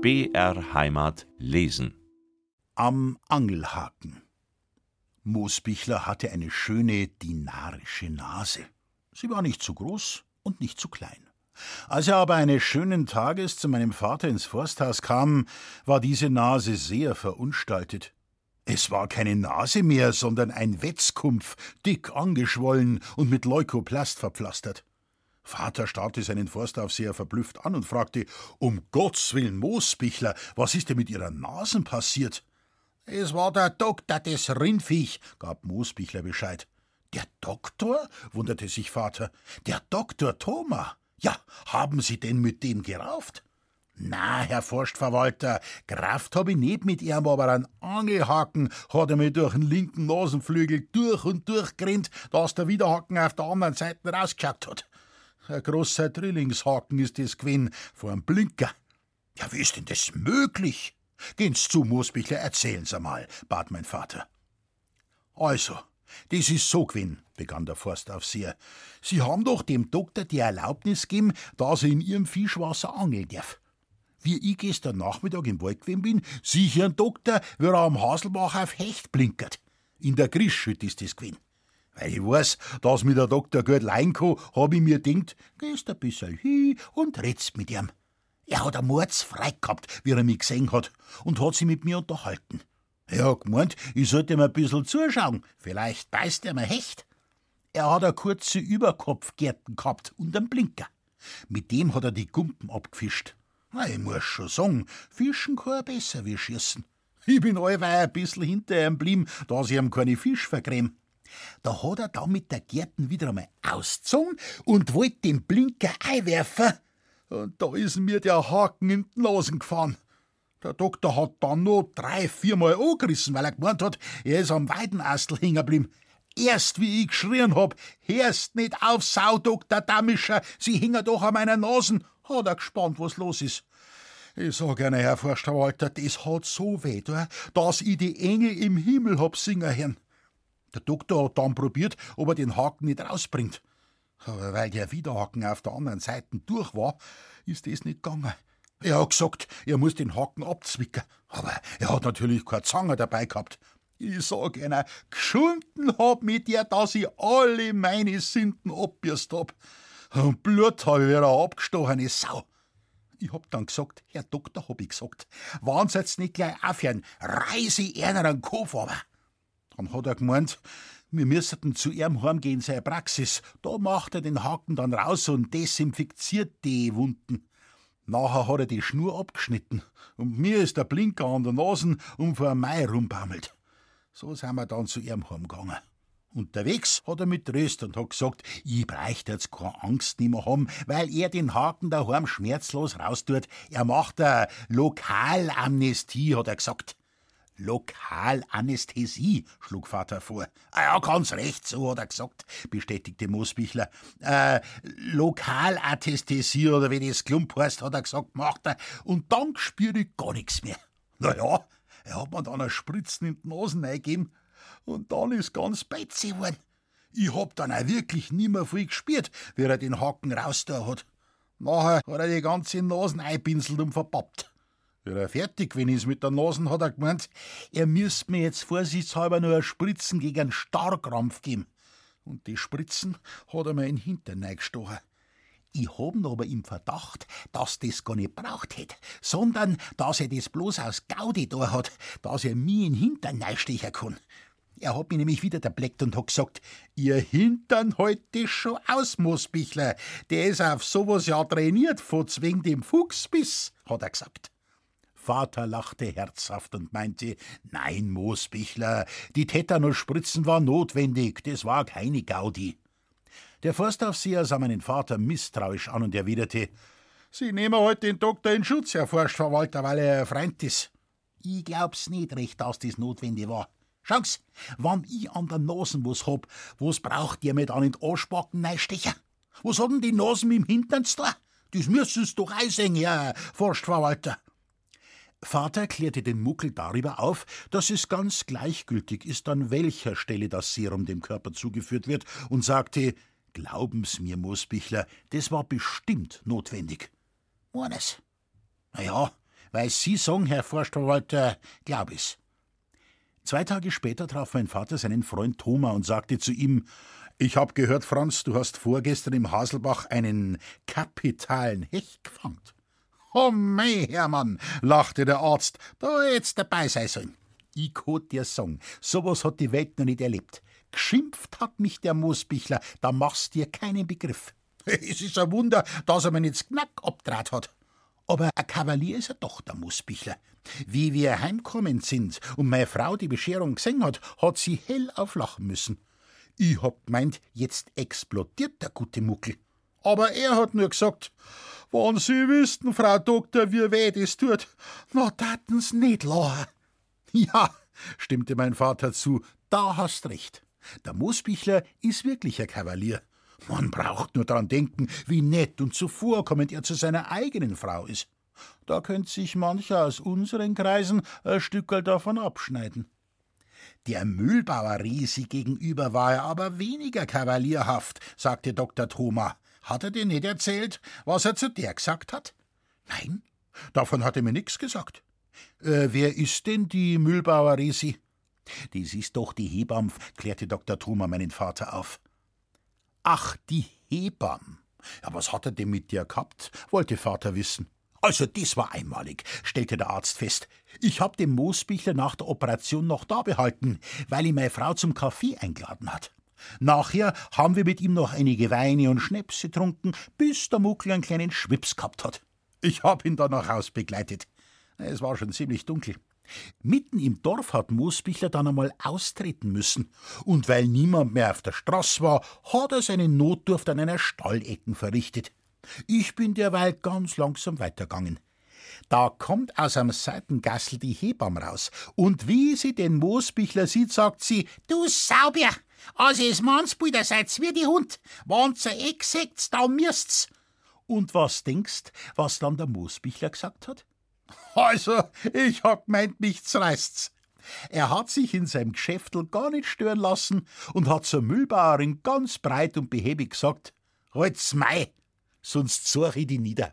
BR Heimat lesen. Am Angelhaken. Moosbichler hatte eine schöne dinarische Nase. Sie war nicht zu groß und nicht zu klein. Als er aber eines schönen Tages zu meinem Vater ins Forsthaus kam, war diese Nase sehr verunstaltet. Es war keine Nase mehr, sondern ein Wetzkumpf, dick angeschwollen und mit Leukoplast verpflastert. Vater starrte seinen Forstaufseher verblüfft an und fragte: Um Gottes Willen, Moosbichler, was ist denn mit Ihrer Nasen passiert? Es war der Doktor des Rindviech, gab Moosbichler Bescheid. Der Doktor? wunderte sich Vater. Der Doktor Thoma. Ja, haben Sie denn mit dem gerauft? Na, Herr Forstverwalter, Kraft hab ich nicht mit ihm, aber ein Angelhaken hat er mir durch den linken Nasenflügel durch und durch grinnt, dass der Widerhaken auf der anderen Seite rausgeschaut hat. Ein großer Drillingshaken ist das gewesen, vor einem Blinker. Ja, wie ist denn das möglich? Gehen's zu, Moosbichler, erzählen's einmal, bat mein Vater. Also, das ist so gewesen, begann der Forstaufseher. Sie haben doch dem Doktor die Erlaubnis gegeben, dass er in Ihrem Fischwasser angeln darf. Wie ich gestern Nachmittag im Wald gewesen bin, sieh ich einen Doktor, wie er am Haselbach auf Hecht blinkert. In der Grischschütt ist das gewesen. Weil ich weiß, dass mir der Doktor gut leihen kann, hab ich mir gedacht, gehst ein bisschen hin und redst mit ihm. Er hat ein Mordsfrei gehabt, wie er mich gesehen hat, und hat sich mit mir unterhalten. Er hat gemeint, ich sollte ihm ein bisschen zuschauen, vielleicht beißt er mir Hecht. Er hat eine kurze Überkopfgärten gehabt und einen Blinker. Mit dem hat er die Gumpen abgefischt. Na, ich muss schon sagen, Fischen kann er besser wie Schießen. Ich bin allweil ein bisschen hinter ihm blieben, dass ich ihm keine Fisch vergräm. Da hat er da mit der Gärten wieder einmal ausgezogen und wollte den Blinker einwerfen. Und da ist mir der Haken in die Nasen gefahren. Der Doktor hat dann noch drei, viermal angerissen, weil er gemeint hat, er ist am Weidenastel hängen geblieben. Erst wie ich geschrien hab, hörst nicht auf, Sau, Doktor Damischer, Sie hängen doch an meiner Nasen, hat er gespannt, was los ist. Ich sag Ihnen, Herr Forstverwalter, das hat so weh, dass ich die Engel im Himmel hab singen hören. Der Doktor hat dann probiert, ob er den Haken nicht rausbringt. Aber weil der Widerhaken auf der anderen Seite durch war, ist das nicht gegangen. Er hat gesagt, er muss den Haken abzwicken. Aber er hat natürlich keine Zange dabei gehabt. Ich sag Ihnen, geschunden hab mit der, dass ich alle meine Sünden abbürst hab. Und Blut hab ich wieder abgestochene Sau. Ich hab dann gesagt, Herr Doktor, hab ich gesagt, wenn Sie jetzt nicht gleich aufhören, reise ich einer einen Kopf aber. Dann hat er gemeint, wir müssten zu ihrem heimgehen, seine Praxis. Da macht er den Haken dann raus und desinfiziert die Wunden. Nachher hat er die Schnur abgeschnitten und mir ist der Blinker an der Nase und vor Mai rumbaumelt. So sind wir dann zu ihrem heimgegangen. Unterwegs hat er mit tröst und hat gesagt, ich bräuchte jetzt keine Angst mehr haben, weil er den Haken daheim schmerzlos raustut. Er macht eine Lokalamnestie, hat er gesagt. Lokalanästhesie, schlug Vater vor. Ah ja, ganz recht, so hat er gesagt, bestätigte Moosbichler. Äh, Lokalanästhesie oder wie das Klump heißt, hat er gesagt, macht er. Und dann spüre ich gar nichts mehr. Na ja, er hat mir dann ein Spritzen in die Nasen eingegeben und dann ist ganz beizig geworden. Ich hab dann auch wirklich nimmer viel gespürt, wie er den Haken rausgetan hat. Nachher hat er die ganze Nasen einpinselt und verpappt. Wie er fertig gewesen ist mit der Nase, hat er gemeint, er müsste mir jetzt vorsichtshalber nur Spritzen gegen einen Starrkrampf geben. Und die Spritzen hat er mir in den Hintern reingestochen. Ich hab ihn aber im Verdacht, dass das gar nicht braucht hätte, sondern dass er das bloß aus Gaudi da hat, dass er mir in den Hintern reinstechen kann. Er hat mich nämlich wieder erbleckt und hat gesagt, ihr Hintern halt schon aus, Moosbichler. Der ist auf sowas ja trainiert, von wegen dem Fuchsbiss, hat er gesagt. Vater lachte herzhaft und meinte, nein, Moosbichler, die Tetanusspritzen waren notwendig, das war keine Gaudi. Der Forstaufseher sah meinen Vater misstrauisch an und erwiderte, Sie nehmen heute den Doktor in Schutz, Herr Forstverwalter, weil er Freund ist. Ich glaub's nicht recht, dass das notwendig war. Schau's, wann ich an der Nasen was hab, was braucht ihr mir dann in den Arschbacken neistechen? Was haben die Nasen dem Hintern da? Das müssen's doch einsehen, Herr Forstverwalter. Vater klärte den Muckel darüber auf, dass es ganz gleichgültig ist, an welcher Stelle das Serum dem Körper zugeführt wird, und sagte, Glauben's mir, Moosbichler, das war bestimmt notwendig. Eines. Na ja, Weil Sie sagen, Herr Forstverwalter, glaub ich's. Zwei Tage später traf mein Vater seinen Freund Thoma und sagte zu ihm: Ich hab gehört, Franz, du hast vorgestern im Haselbach einen kapitalen Hecht gefangen. Oh mei, Hermann, lachte der Arzt, da jetzt dabei sein sollen. Ich kann dir sagen, sowas hat die Welt noch nicht erlebt. Geschimpft hat mich der Moosbichler, da machst dir keinen Begriff. Es ist ein Wunder, dass er mir nicht Knack abdraht hat. Aber ein Kavalier ist er doch, der Moosbichler. Wie wir heimkommen sind und meine Frau die Bescherung gesehen hat, hat sie hell auflachen müssen. Ich hab gemeint, jetzt explodiert der gute Muckel. Aber er hat nur gesagt, wenn Sie wüssten, Frau Doktor, wie weh das tut, na taten's nicht lachen. Ja, stimmte mein Vater zu, da hast recht. Der Moosbichler ist wirklich ein Kavalier. Man braucht nur daran denken, wie nett und zuvorkommend er zu seiner eigenen Frau ist. Da könnte sich mancher aus unseren Kreisen ein Stückel davon abschneiden. Der Mühlbauer Resi gegenüber war er aber weniger kavalierhaft, sagte Dr. Thoma. Hat er dir nicht erzählt, was er zu der gesagt hat? Nein, davon hat er mir nichts gesagt. Äh, wer ist denn die Mühlbauer Resi? Dies ist doch die Hebamme, klärte Dr. Thoma meinen Vater auf. Ach, die Hebamme. Ja, was hat er denn mit dir gehabt? wollte Vater wissen. Also, das war einmalig, stellte der Arzt fest. Ich hab den Moosbichler nach der Operation noch da behalten, weil ihn meine Frau zum Kaffee eingeladen hat. Nachher haben wir mit ihm noch einige Weine und Schnäpse getrunken, bis der Muckel einen kleinen Schwips gehabt hat. Ich hab ihn dann nach Haus begleitet. Es war schon ziemlich dunkel. Mitten im Dorf hat Moosbichler dann einmal austreten müssen, und weil niemand mehr auf der Straße war, hat er seine Notdurft an einer Stallecken verrichtet. Ich bin derweil ganz langsam weitergegangen. Da kommt aus einem Seitengassel die Hebamme raus, und wie sie den Moosbichler sieht, sagt sie: Du Saubier! Also es Mannsbrüder seid's wie die Hund. Wann's ein Eck seht's, da müsst's. Und was denkst, was dann der Moosbichler gesagt hat? Also, ich hab gemeint, nichts reißt's. Er hat sich in seinem Geschäftel gar nicht stören lassen und hat zur Müllbauerin ganz breit und behäbig gesagt: Halt's mei, sonst such ich die nieder.